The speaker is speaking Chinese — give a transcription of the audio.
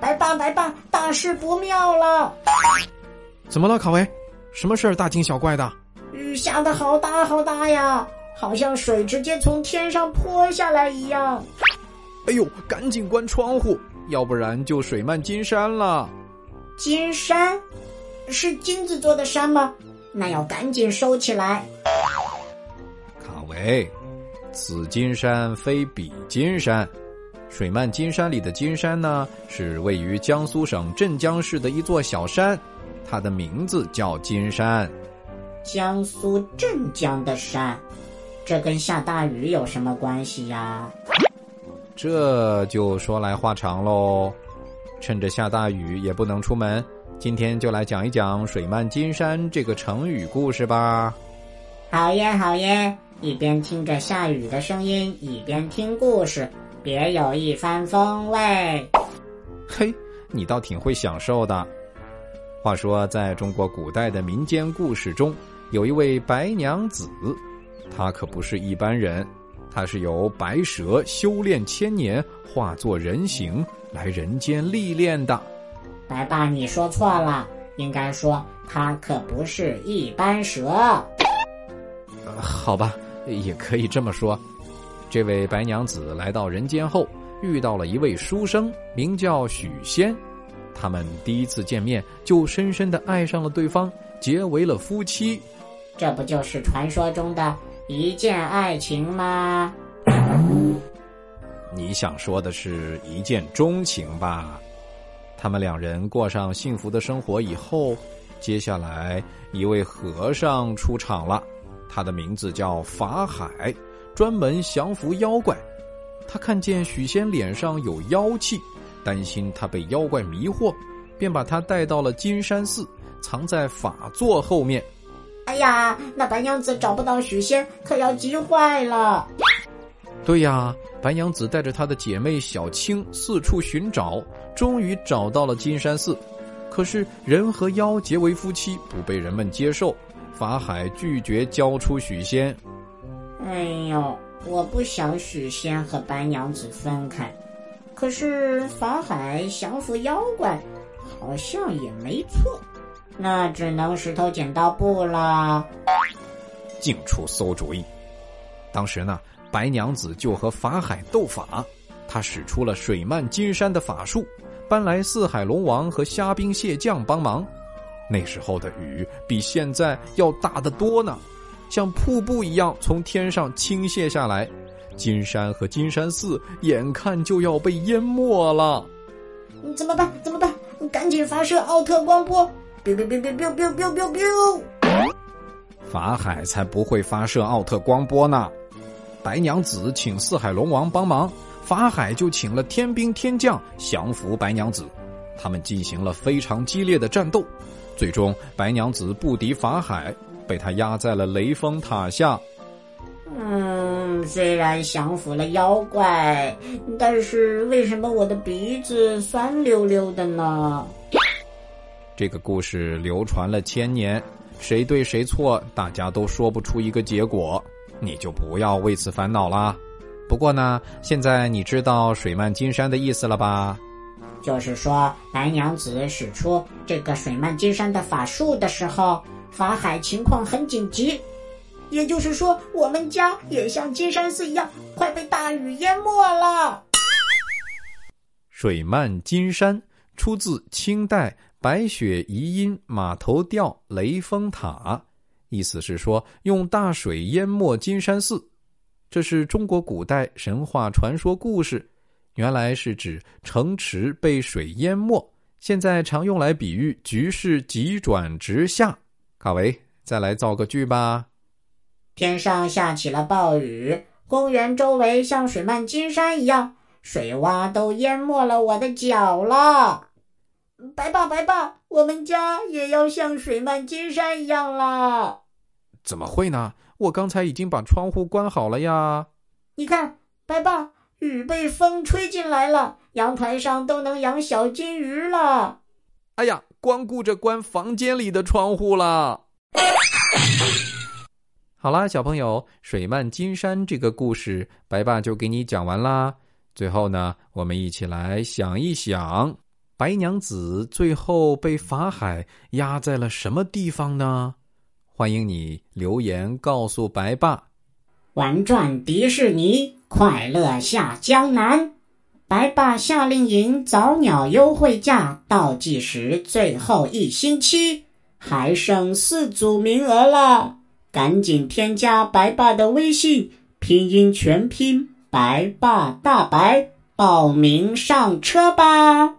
白爸，白爸，大事不妙了！怎么了，卡维？什么事儿大惊小怪的？雨下的好大好大呀，好像水直接从天上泼下来一样。哎呦，赶紧关窗户，要不然就水漫金山了。金山，是金子做的山吗？那要赶紧收起来。卡维，此金山非彼金山。水漫金山里的金山呢，是位于江苏省镇江市的一座小山，它的名字叫金山。江苏镇江的山，这跟下大雨有什么关系呀？这就说来话长喽。趁着下大雨也不能出门，今天就来讲一讲“水漫金山”这个成语故事吧。好耶，好耶！一边听着下雨的声音，一边听故事，别有一番风味。嘿，你倒挺会享受的。话说，在中国古代的民间故事中，有一位白娘子，她可不是一般人。她是由白蛇修炼千年，化作人形来人间历练的。白爸，你说错了，应该说她可不是一般蛇。呃，好吧，也可以这么说。这位白娘子来到人间后，遇到了一位书生，名叫许仙。他们第一次见面就深深的爱上了对方，结为了夫妻。这不就是传说中的？一见爱情吗？你想说的是一见钟情吧？他们两人过上幸福的生活以后，接下来一位和尚出场了，他的名字叫法海，专门降服妖怪。他看见许仙脸上有妖气，担心他被妖怪迷惑，便把他带到了金山寺，藏在法座后面。哎呀，那白娘子找不到许仙，可要急坏了。对呀，白娘子带着她的姐妹小青四处寻找，终于找到了金山寺。可是人和妖结为夫妻，不被人们接受。法海拒绝交出许仙。哎呦，我不想许仙和白娘子分开。可是法海降服妖怪，好像也没错。那只能石头剪刀布了。净出馊主意。当时呢，白娘子就和法海斗法，她使出了水漫金山的法术，搬来四海龙王和虾兵蟹将帮忙。那时候的雨比现在要大得多呢，像瀑布一样从天上倾泻下来，金山和金山寺眼看就要被淹没了。怎么办？怎么办？赶紧发射奥特光波！biu biu biu biu biu biu biu biu，法海才不会发射奥特光波呢。白娘子请四海龙王帮忙，法海就请了天兵天将降服白娘子。他们进行了非常激烈的战斗，最终白娘子不敌法海，被他压在了雷峰塔下。嗯，虽然降服了妖怪，但是为什么我的鼻子酸溜溜的呢？这个故事流传了千年，谁对谁错，大家都说不出一个结果，你就不要为此烦恼啦。不过呢，现在你知道“水漫金山”的意思了吧？就是说，白娘子使出这个水漫金山的法术的时候，法海情况很紧急，也就是说，我们家也像金山寺一样，快被大雨淹没了。水漫金山出自清代。白雪遗音马头调雷峰塔，意思是说用大水淹没金山寺，这是中国古代神话传说故事，原来是指城池被水淹没，现在常用来比喻局势急转直下。卡维，再来造个句吧。天上下起了暴雨，公园周围像水漫金山一样，水洼都淹没了我的脚了。白爸，白爸，我们家也要像水漫金山一样了。怎么会呢？我刚才已经把窗户关好了呀。你看，白爸，雨被风吹进来了，阳台上都能养小金鱼了。哎呀，光顾着关房间里的窗户了。好啦，小朋友，水漫金山这个故事，白爸就给你讲完啦。最后呢，我们一起来想一想，白娘子最后被法海压在了什么地方呢？欢迎你留言告诉白爸。玩转迪士尼，快乐下江南。白爸夏令营早鸟优惠价倒计时最后一星期，还剩四组名额了，赶紧添加白爸的微信，拼音全拼白爸大白，报名上车吧。